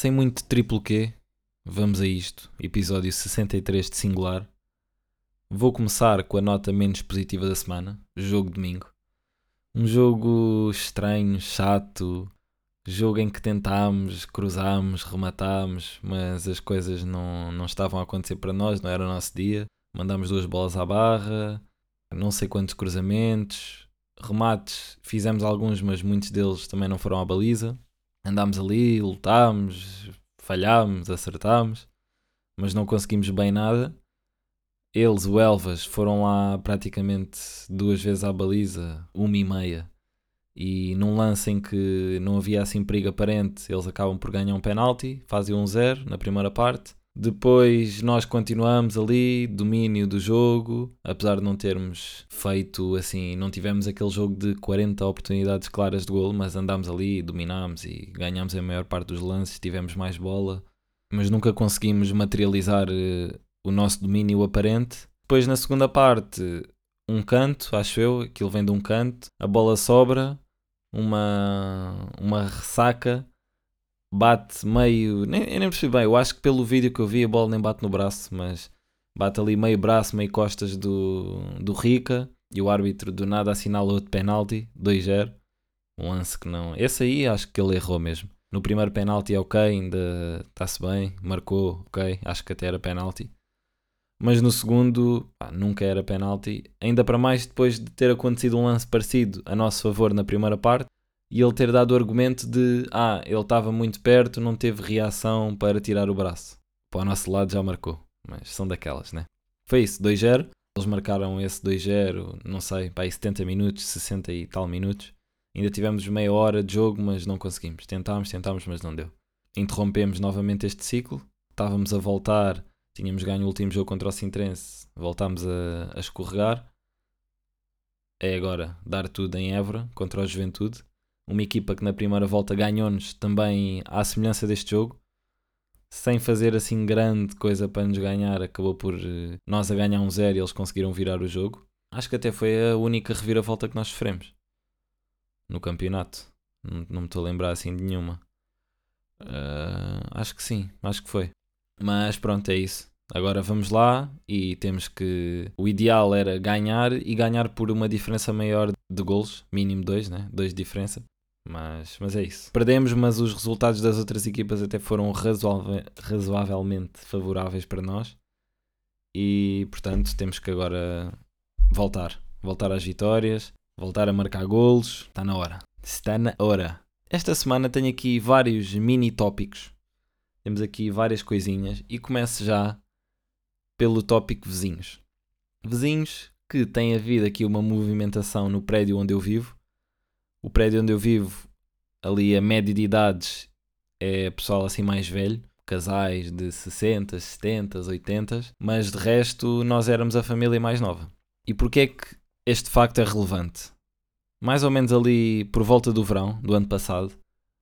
Sem muito triplo Q, vamos a isto. Episódio 63 de Singular. Vou começar com a nota menos positiva da semana, jogo domingo. Um jogo estranho, chato, jogo em que tentámos, cruzámos, rematámos, mas as coisas não, não estavam a acontecer para nós, não era o nosso dia. Mandámos duas bolas à barra, não sei quantos cruzamentos, remates, fizemos alguns, mas muitos deles também não foram à baliza. Andámos ali, lutámos, falhámos, acertámos, mas não conseguimos bem nada. Eles, o Elvas, foram lá praticamente duas vezes à baliza, uma e meia. E num lance em que não havia assim perigo aparente, eles acabam por ganhar um penalti, fazem um zero na primeira parte. Depois nós continuamos ali, domínio do jogo, apesar de não termos feito assim, não tivemos aquele jogo de 40 oportunidades claras de golo, mas andámos ali, dominámos e ganhámos a maior parte dos lances, tivemos mais bola, mas nunca conseguimos materializar eh, o nosso domínio aparente. Depois na segunda parte, um canto, acho eu, aquilo vem de um canto, a bola sobra, uma, uma ressaca, bate meio. Nem, eu nem percebi bem, eu acho que pelo vídeo que eu vi a bola nem bate no braço, mas bate ali meio braço, meio costas do, do Rica e o árbitro do nada assinala outro penalti, 2-0. Um lance que não. Esse aí acho que ele errou mesmo. No primeiro penalti é ok, ainda está-se bem, marcou, ok, acho que até era penalti. Mas no segundo, pá, nunca era penalti. Ainda para mais depois de ter acontecido um lance parecido a nosso favor na primeira parte e ele ter dado o argumento de ah, ele estava muito perto, não teve reação para tirar o braço. Para o nosso lado já marcou, mas são daquelas, né? Foi isso, 2-0. Eles marcaram esse 2-0, não sei, para aí 70 minutos, 60 e tal minutos. Ainda tivemos meia hora de jogo, mas não conseguimos. Tentámos, tentámos, mas não deu. Interrompemos novamente este ciclo. Estávamos a voltar, tínhamos ganho o último jogo contra o Sintrense, voltámos a, a escorregar. É agora dar tudo em Évora contra o Juventude uma equipa que na primeira volta ganhou-nos também à semelhança deste jogo, sem fazer assim grande coisa para nos ganhar, acabou por eh, nós a ganhar um zero e eles conseguiram virar o jogo. Acho que até foi a única reviravolta que nós sofremos no campeonato. Não, não me estou a lembrar assim de nenhuma. Uh, acho que sim, acho que foi. Mas pronto, é isso. Agora vamos lá e temos que. O ideal era ganhar e ganhar por uma diferença maior de golos, mínimo dois, né? Dois de diferença. Mas, mas é isso. Perdemos, mas os resultados das outras equipas até foram razoavelmente favoráveis para nós. E portanto temos que agora voltar. Voltar às vitórias, voltar a marcar golos. Está na hora. Está na hora. Esta semana tenho aqui vários mini tópicos. Temos aqui várias coisinhas e começo já pelo tópico vizinhos. Vizinhos que têm havido aqui uma movimentação no prédio onde eu vivo o prédio onde eu vivo, ali a média de idades é pessoal assim mais velho, casais de 60, 70, 80, mas de resto nós éramos a família mais nova. E porquê é que este facto é relevante? Mais ou menos ali por volta do verão do ano passado,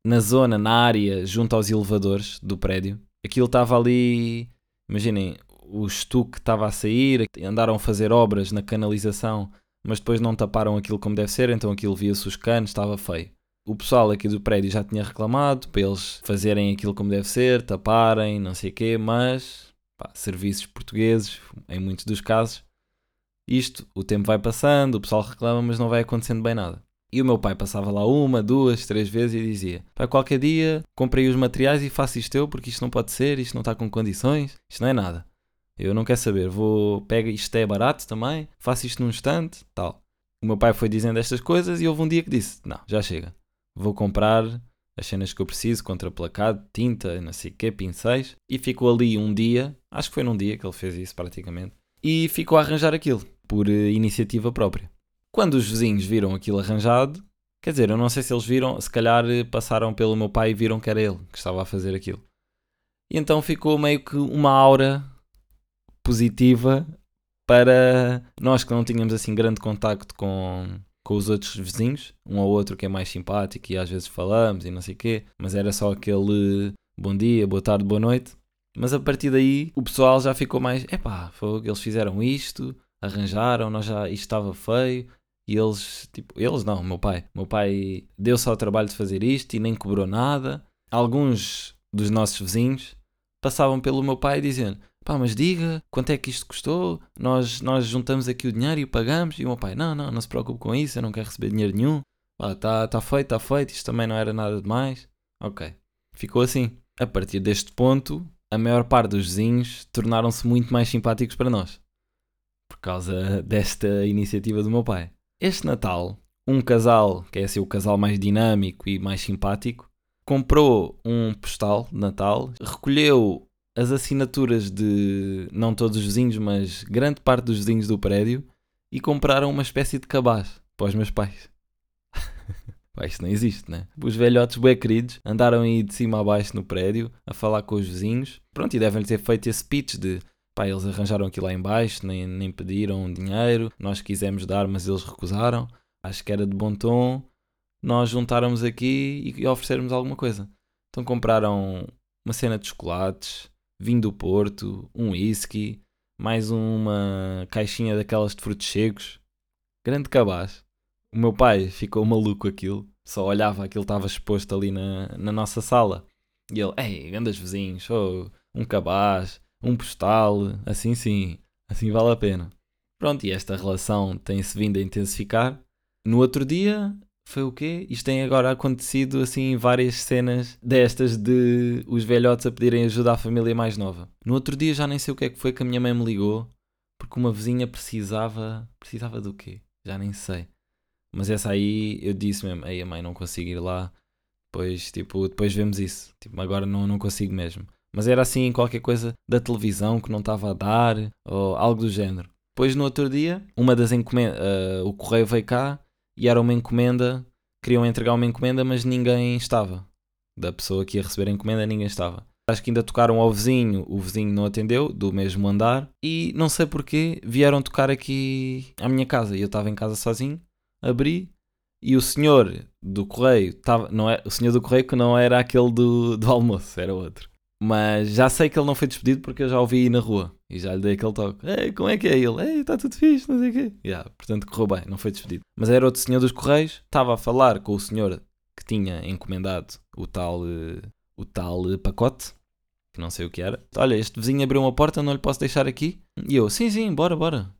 na zona, na área junto aos elevadores do prédio, aquilo estava ali, imaginem, o estuque estava a sair, andaram a fazer obras na canalização mas depois não taparam aquilo como deve ser, então aquilo via-se os canos, estava feio. O pessoal aqui do prédio já tinha reclamado para eles fazerem aquilo como deve ser, taparem, não sei o quê, mas pá, serviços portugueses, em muitos dos casos, isto, o tempo vai passando, o pessoal reclama, mas não vai acontecendo bem nada. E o meu pai passava lá uma, duas, três vezes e dizia: Pai, qualquer dia comprei os materiais e faço isto eu, porque isto não pode ser, isto não está com condições, isto não é nada. Eu não quero saber, vou, pega isto é barato também, faço isto num instante, tal. O meu pai foi dizendo estas coisas e houve um dia que disse: Não, já chega, vou comprar as cenas que eu preciso, contraplacado, tinta, não sei o quê, pincéis. E ficou ali um dia, acho que foi num dia que ele fez isso praticamente, e ficou a arranjar aquilo, por uh, iniciativa própria. Quando os vizinhos viram aquilo arranjado, quer dizer, eu não sei se eles viram, se calhar eh, passaram pelo meu pai e viram que era ele que estava a fazer aquilo. E então ficou meio que uma aura positiva para nós que não tínhamos assim grande contacto com, com os outros vizinhos, um ou outro que é mais simpático e às vezes falamos e não sei o quê, mas era só aquele bom dia, boa tarde, boa noite. Mas a partir daí o pessoal já ficou mais, epá, eles fizeram isto, arranjaram, nós já, isto estava feio, E eles, tipo, eles não, o meu pai. O meu pai deu-se ao trabalho de fazer isto e nem cobrou nada. Alguns dos nossos vizinhos passavam pelo meu pai dizendo: pá, mas diga quanto é que isto custou, nós, nós juntamos aqui o dinheiro e o pagamos. E o meu pai: não, não, não se preocupe com isso, eu não quero receber dinheiro nenhum. Pá, tá, tá feito, está feito, isto também não era nada demais. Ok, ficou assim. A partir deste ponto, a maior parte dos vizinhos tornaram-se muito mais simpáticos para nós. Por causa desta iniciativa do meu pai. Este Natal, um casal, que é assim o casal mais dinâmico e mais simpático, comprou um postal de Natal, recolheu as assinaturas de não todos os vizinhos, mas grande parte dos vizinhos do prédio e compraram uma espécie de cabaz para os meus pais. Isto não existe, né? Os velhotes bem queridos andaram aí de cima a baixo no prédio a falar com os vizinhos. Pronto, e devem ter feito esse pitch de pá, eles arranjaram aqui lá embaixo, nem, nem pediram dinheiro, nós quisemos dar, mas eles recusaram. Acho que era de bom tom nós juntarmos aqui e oferecermos alguma coisa. Então compraram uma cena de chocolates, vinho do Porto, um whisky, mais uma caixinha daquelas de frutos secos. Grande cabaz. O meu pai ficou maluco aquilo, só olhava aquilo estava exposto ali na, na nossa sala. E ele, ei, grandes vizinhos, oh, um cabaz, um postal, assim sim, assim vale a pena. Pronto, e esta relação tem-se vindo a intensificar. No outro dia, foi o quê? Isto tem agora acontecido assim várias cenas destas de os velhotes a pedirem ajuda à família mais nova. No outro dia já nem sei o que é que foi que a minha mãe me ligou porque uma vizinha precisava. Precisava do quê? Já nem sei. Mas essa aí eu disse mesmo, ei a mãe, não consigo ir lá. Depois, tipo, depois vemos isso. Tipo, agora não, não consigo mesmo. Mas era assim qualquer coisa da televisão que não estava a dar, ou algo do género. Depois no outro dia, uma das encomendas, uh, o correio veio cá e era uma encomenda, queriam entregar uma encomenda, mas ninguém estava. Da pessoa que ia receber a encomenda, ninguém estava. Acho que ainda tocaram ao vizinho, o vizinho não atendeu, do mesmo andar, e não sei porquê, vieram tocar aqui à minha casa. E eu estava em casa sozinho, abri e o senhor do correio estava, não é, o senhor do correio que não era aquele do, do almoço, era outro. Mas já sei que ele não foi despedido porque eu já o vi na rua e já lhe dei aquele toque. Ei, como é que é ele? Ei, está tudo fixe, não sei o quê. Yeah, portanto, correu bem, não foi despedido. Mas era outro senhor dos correios, estava a falar com o senhor que tinha encomendado o tal, uh, o tal uh, pacote, que não sei o que era. Olha, este vizinho abriu uma porta, não lhe posso deixar aqui? E eu, sim, sim, bora, bora.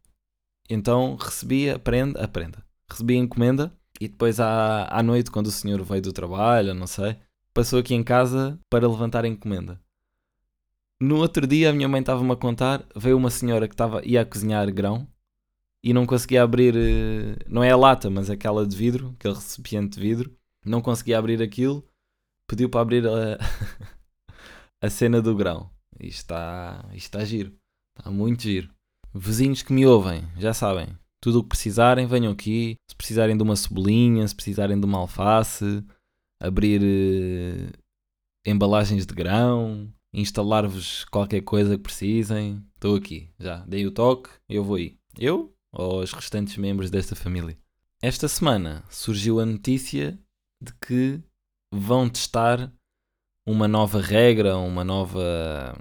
Então recebi a prenda, a prenda recebi a encomenda e depois à, à noite, quando o senhor veio do trabalho, não sei, passou aqui em casa para levantar a encomenda. No outro dia, a minha mãe estava-me a contar, veio uma senhora que estava, ia cozinhar grão e não conseguia abrir, eh, não é a lata, mas aquela de vidro, aquele recipiente de vidro, não conseguia abrir aquilo, pediu para abrir a, a cena do grão. Isto está, isto está giro, está muito giro. Vizinhos que me ouvem, já sabem, tudo o que precisarem, venham aqui. Se precisarem de uma cebolinha, se precisarem de uma alface, abrir uh, embalagens de grão, instalar-vos qualquer coisa que precisem, estou aqui. Já dei o toque, eu vou aí. Eu ou os restantes membros desta família. Esta semana surgiu a notícia de que vão testar uma nova regra, uma nova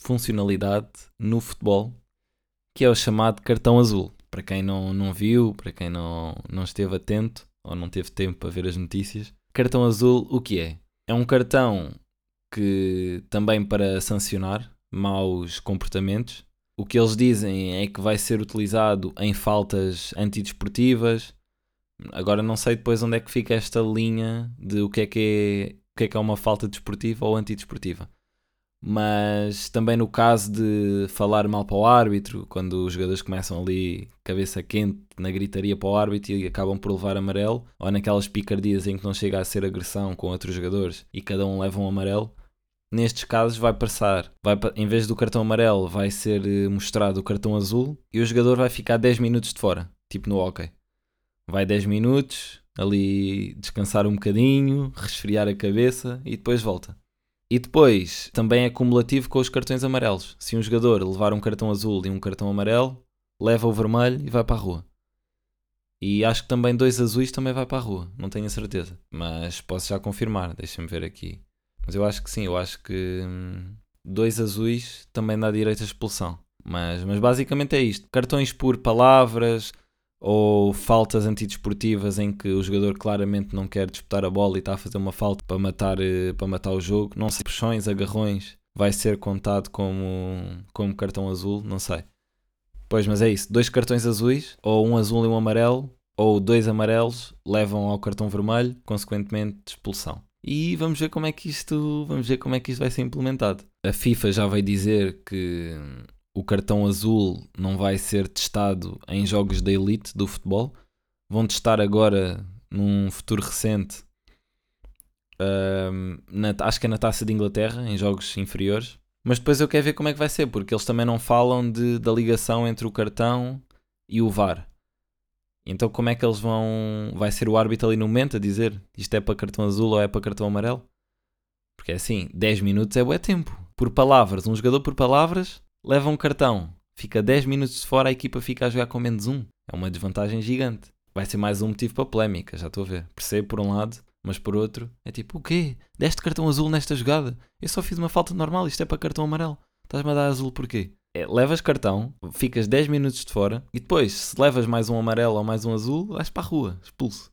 funcionalidade no futebol, que é o chamado cartão azul para quem não, não viu, para quem não, não esteve atento ou não teve tempo para ver as notícias, cartão azul o que é? É um cartão que também para sancionar maus comportamentos. O que eles dizem é que vai ser utilizado em faltas antidesportivas. Agora não sei depois onde é que fica esta linha de o que é que é, o que é, que é uma falta desportiva ou antidesportiva mas também no caso de falar mal para o árbitro, quando os jogadores começam ali cabeça quente na gritaria para o árbitro e acabam por levar amarelo, ou naquelas picardias em que não chega a ser agressão com outros jogadores e cada um leva um amarelo, nestes casos vai passar, vai, em vez do cartão amarelo vai ser eh, mostrado o cartão azul e o jogador vai ficar 10 minutos de fora, tipo no hockey. Vai 10 minutos, ali descansar um bocadinho, resfriar a cabeça e depois volta. E depois também é cumulativo com os cartões amarelos. Se um jogador levar um cartão azul e um cartão amarelo, leva o vermelho e vai para a rua. E acho que também dois azuis também vai para a rua, não tenho a certeza. Mas posso já confirmar, deixa-me ver aqui. Mas eu acho que sim, eu acho que hum, dois azuis também dá direito à expulsão. Mas, mas basicamente é isto: cartões por palavras, ou faltas antidesportivas em que o jogador claramente não quer disputar a bola e está a fazer uma falta para matar, eh, para matar o jogo. Não sei, puxões, agarrões, vai ser contado como, como cartão azul, não sei. Pois, mas é isso, dois cartões azuis, ou um azul e um amarelo, ou dois amarelos levam ao cartão vermelho, consequentemente expulsão. E vamos ver como é que isto, vamos ver como é que isto vai ser implementado. A FIFA já vai dizer que o cartão azul não vai ser testado em jogos da elite do futebol. Vão testar agora num futuro recente. Uh, na, acho que é na taça de Inglaterra, em jogos inferiores. Mas depois eu quero ver como é que vai ser, porque eles também não falam de, da ligação entre o cartão e o VAR. Então como é que eles vão. Vai ser o árbitro ali no momento a dizer isto é para cartão azul ou é para cartão amarelo? Porque é assim, 10 minutos é bué tempo. Por palavras, um jogador por palavras leva um cartão, fica 10 minutos de fora, a equipa fica a jogar com menos um. É uma desvantagem gigante. Vai ser mais um motivo para polémica, já estou a ver. Percebo por um lado, mas por outro, é tipo, o quê? Deste cartão azul nesta jogada? Eu só fiz uma falta normal, isto é para cartão amarelo. Estás-me a dar azul porquê? É, levas cartão, ficas 10 minutos de fora e depois, se levas mais um amarelo ou mais um azul, vais para a rua, expulso.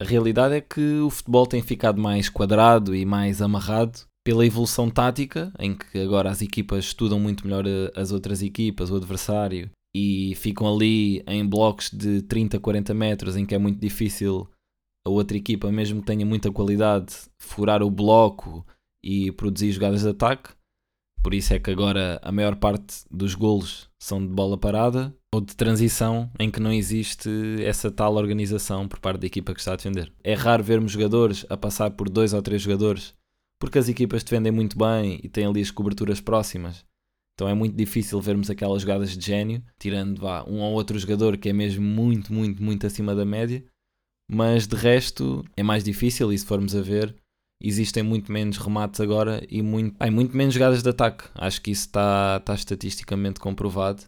A realidade é que o futebol tem ficado mais quadrado e mais amarrado pela evolução tática, em que agora as equipas estudam muito melhor eh, as outras equipas, o adversário, e ficam ali em blocos de 30, 40 metros, em que é muito difícil a outra equipa, mesmo que tenha muita qualidade, furar o bloco e produzir jogadas de ataque. Por isso é que agora a maior parte dos golos são de bola parada ou de transição, em que não existe essa tal organização por parte da equipa que está a defender. É raro vermos jogadores a passar por dois ou três jogadores porque as equipas defendem muito bem e têm ali as coberturas próximas. Então é muito difícil vermos aquelas jogadas de gênio, tirando vá, um ou outro jogador que é mesmo muito, muito, muito acima da média. Mas de resto é mais difícil e se formos a ver, existem muito menos remates agora e muito, ai, muito menos jogadas de ataque. Acho que isso está, está estatisticamente comprovado.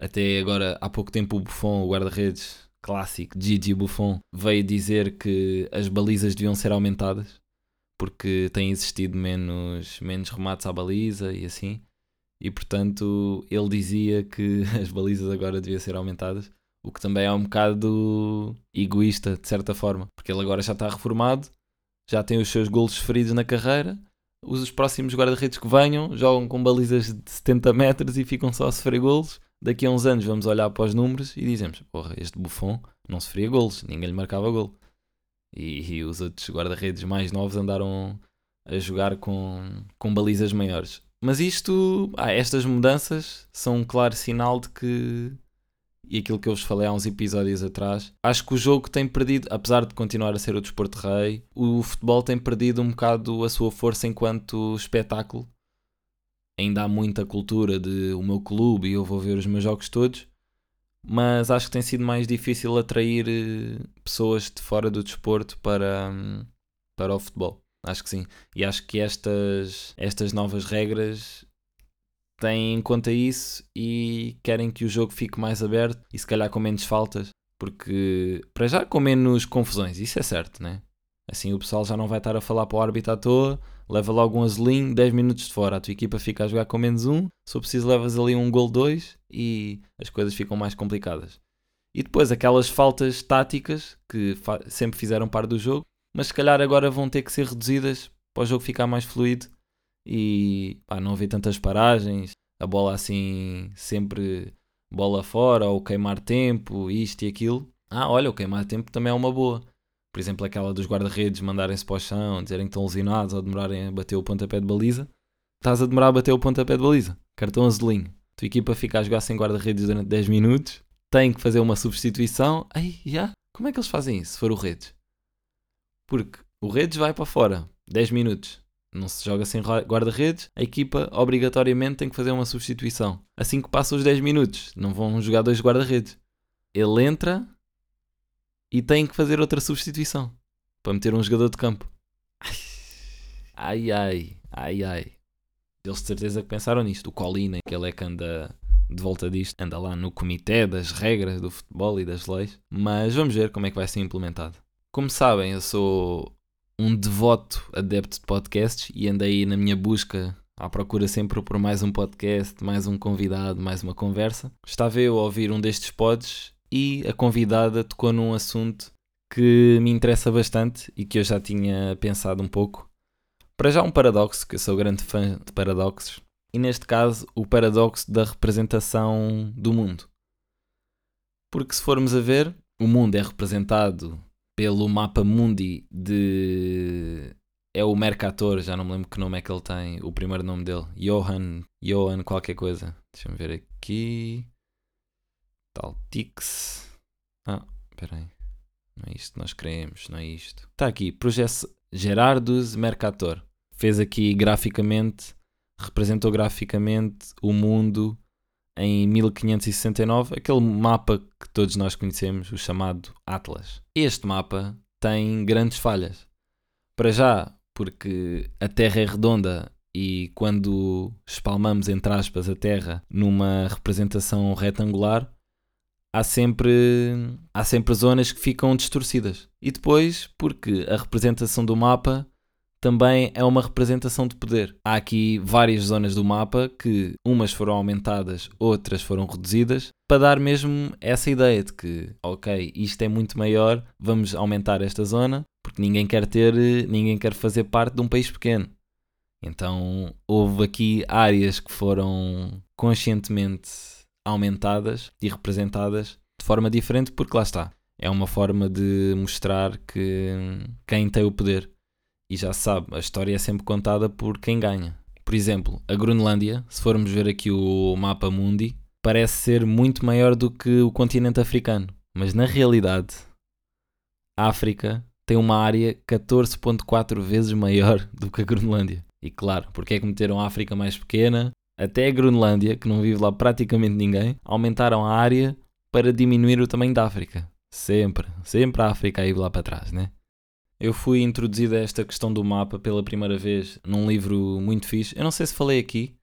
Até agora, há pouco tempo, o Buffon, o guarda-redes clássico, Gigi Buffon, veio dizer que as balizas deviam ser aumentadas porque tem existido menos, menos remates à baliza e assim. E portanto ele dizia que as balizas agora deviam ser aumentadas, o que também é um bocado egoísta de certa forma, porque ele agora já está reformado, já tem os seus golos feridos na carreira. Os próximos guarda-redes que venham jogam com balizas de 70 metros e ficam só a sofrer golos. Daqui a uns anos vamos olhar para os números e dizemos: Porra, este Buffon não sofria golos, ninguém lhe marcava golo. E, e os outros guarda-redes mais novos andaram a jogar com, com balizas maiores. Mas isto, ah, estas mudanças são um claro sinal de que, e aquilo que eu vos falei há uns episódios atrás, acho que o jogo tem perdido, apesar de continuar a ser o desporto rei, o futebol tem perdido um bocado a sua força enquanto espetáculo. Ainda há muita cultura de o meu clube e eu vou ver os meus jogos todos, mas acho que tem sido mais difícil atrair eh, pessoas de fora do desporto para, hum, para o futebol. Acho que sim. E acho que estas, estas novas regras têm em conta isso e querem que o jogo fique mais aberto e se calhar com menos faltas, porque para já com menos confusões, isso é certo, né? Assim o pessoal já não vai estar a falar para o árbitro à toa, leva logo um azulinho, 10 minutos de fora, a tua equipa fica a jogar com menos um, for preciso levas ali um gol 2 e as coisas ficam mais complicadas. E depois aquelas faltas táticas que sempre fizeram parte do jogo, mas se calhar agora vão ter que ser reduzidas para o jogo ficar mais fluido e pá, não haver tantas paragens, a bola assim sempre bola fora ou queimar tempo, isto e aquilo. Ah, olha, o queimar tempo também é uma boa por exemplo, aquela dos guarda-redes mandarem-se para o chão, dizerem que estão lesionados ou demorarem a bater o pontapé de baliza, estás a demorar a bater o pontapé de baliza. Cartão azulinho. Tua equipa fica a jogar sem guarda-redes durante 10 minutos, tem que fazer uma substituição. Aí, já? Como é que eles fazem isso, se for o Redes? Porque o Redes vai para fora, 10 minutos. Não se joga sem guarda-redes, a equipa obrigatoriamente tem que fazer uma substituição. Assim que passa os 10 minutos, não vão jogar dois guarda-redes. Ele entra, e tem que fazer outra substituição para meter um jogador de campo. Ai ai, ai ai. Eles de certeza que pensaram nisto. O Colina, que ele é que anda de volta disto, anda lá no comitê das regras do futebol e das leis. Mas vamos ver como é que vai ser implementado. Como sabem, eu sou um devoto adepto de podcasts e andei na minha busca à procura sempre por mais um podcast, mais um convidado, mais uma conversa. Estava eu a ouvir um destes pods e a convidada tocou num assunto que me interessa bastante e que eu já tinha pensado um pouco. Para já um paradoxo, que eu sou grande fã de paradoxos, e neste caso o paradoxo da representação do mundo. Porque se formos a ver, o mundo é representado pelo mapa mundi de. É o Mercator, já não me lembro que nome é que ele tem, o primeiro nome dele. Johan, Johan qualquer coisa. Deixa-me ver aqui. Taltix. Ah, espera aí. Não é isto que nós queremos, não é isto. Está aqui, Projeto Gerardus Mercator. Fez aqui graficamente, representou graficamente o mundo em 1569, aquele mapa que todos nós conhecemos, o chamado Atlas. Este mapa tem grandes falhas. Para já, porque a Terra é redonda e quando espalmamos, entre aspas, a Terra numa representação retangular, há sempre, há sempre zonas que ficam distorcidas. E depois, porque a representação do mapa também é uma representação de poder. Há aqui várias zonas do mapa que umas foram aumentadas, outras foram reduzidas, para dar mesmo essa ideia de que, ok, isto é muito maior, vamos aumentar esta zona, porque ninguém quer ter, ninguém quer fazer parte de um país pequeno. Então houve aqui áreas que foram conscientemente aumentadas e representadas de forma diferente, porque lá está. É uma forma de mostrar que quem tem o poder. E já se sabe, a história é sempre contada por quem ganha. Por exemplo, a Groenlândia, se formos ver aqui o mapa mundi, parece ser muito maior do que o continente africano. Mas na realidade, a África tem uma área 14.4 vezes maior do que a Groenlândia. E claro, porque é que meteram a África mais pequena? Até a Groenlândia, que não vive lá praticamente ninguém, aumentaram a área para diminuir o tamanho da África. Sempre, sempre a África aí lá para trás, né? Eu fui introduzido a esta questão do mapa pela primeira vez num livro muito fixe. Eu não sei se falei aqui,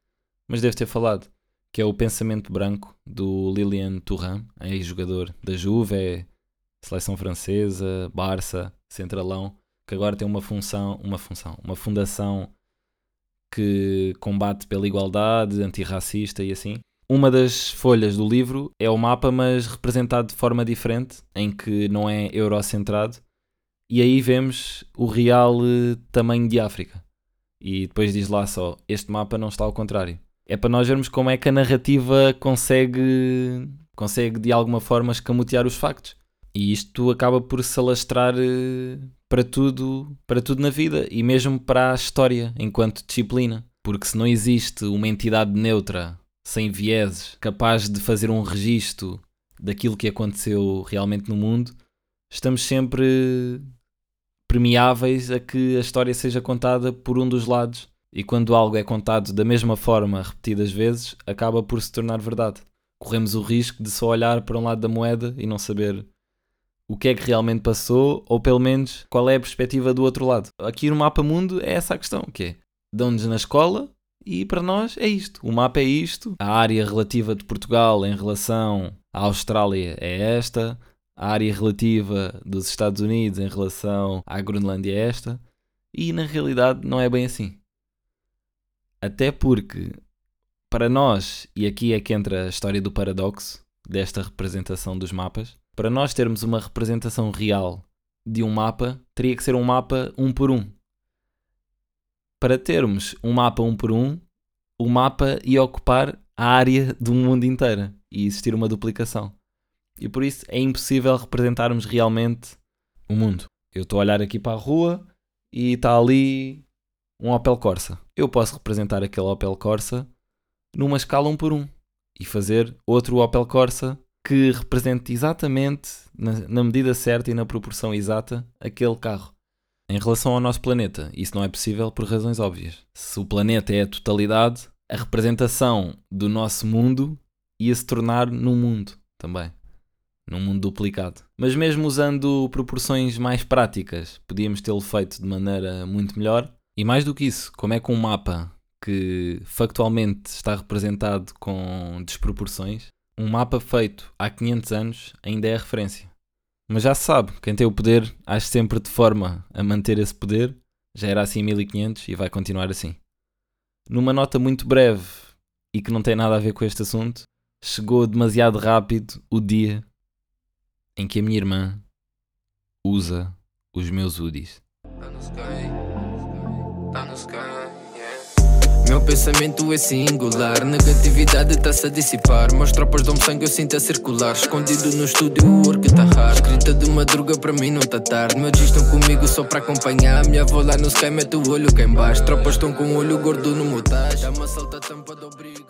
mas devo ter falado. Que é o Pensamento Branco, do Lilian Thuram, ex-jogador da Juve, seleção francesa, Barça, Centralão, que agora tem uma função, uma função, uma fundação que combate pela igualdade, antirracista e assim. Uma das folhas do livro é o mapa, mas representado de forma diferente, em que não é eurocentrado. E aí vemos o real eh, tamanho de África. E depois diz lá só: este mapa não está ao contrário. É para nós vermos como é que a narrativa consegue, consegue de alguma forma escamotear os factos. E isto acaba por se alastrar eh, para tudo, para tudo na vida e mesmo para a história enquanto disciplina. Porque se não existe uma entidade neutra, sem vieses, capaz de fazer um registro daquilo que aconteceu realmente no mundo, estamos sempre permeáveis a que a história seja contada por um dos lados. E quando algo é contado da mesma forma repetidas vezes, acaba por se tornar verdade. Corremos o risco de só olhar para um lado da moeda e não saber o que é que realmente passou, ou pelo menos qual é a perspectiva do outro lado. Aqui no mapa mundo é essa a questão, que é, dão-nos na escola e para nós é isto. O mapa é isto, a área relativa de Portugal em relação à Austrália é esta, a área relativa dos Estados Unidos em relação à Groenlândia é esta, e na realidade não é bem assim. Até porque, para nós, e aqui é que entra a história do paradoxo desta representação dos mapas, para nós termos uma representação real de um mapa, teria que ser um mapa um por um. Para termos um mapa um por um, o mapa ia ocupar a área do mundo inteira e existir uma duplicação. E por isso é impossível representarmos realmente o mundo. Eu estou a olhar aqui para a rua e está ali um Opel Corsa. Eu posso representar aquele Opel Corsa numa escala um por um e fazer outro Opel Corsa que represente exatamente, na, na, medida certa e na proporção exata, aquele carro. Em relação ao nosso planeta, isso não é possível por razões óbvias. Se o planeta é a totalidade, a representação do nosso mundo ia se tornar num mundo também. Num mundo duplicado. Mas mesmo usando proporções mais práticas, podíamos tê-lo feito de maneira muito melhor. E mais do que isso, como é que um mapa que factualmente está representado com desproporções um mapa feito há 500 anos ainda é referência. Mas já se sabe, quem tem o poder age sempre de forma a manter esse poder. Já era assim em 1500 e vai continuar assim. Numa nota muito breve e que não tem nada a ver com este assunto, chegou demasiado rápido o dia em que a minha irmã usa os meus hoodies. Tá tá. Meu pensamento é singular, negatividade está-se a dissipar. Meus tropas dão sangue, eu sinto a circular. Escondido no estúdio, o work tá raro. Escrita de madruga, para mim não tá tarde. Meus dias estão comigo só para acompanhar. Minha avó lá no sky mete o olho cá em baixo. Tropas estão com o olho gordo no motage. Dá uma salta tampa do brilho.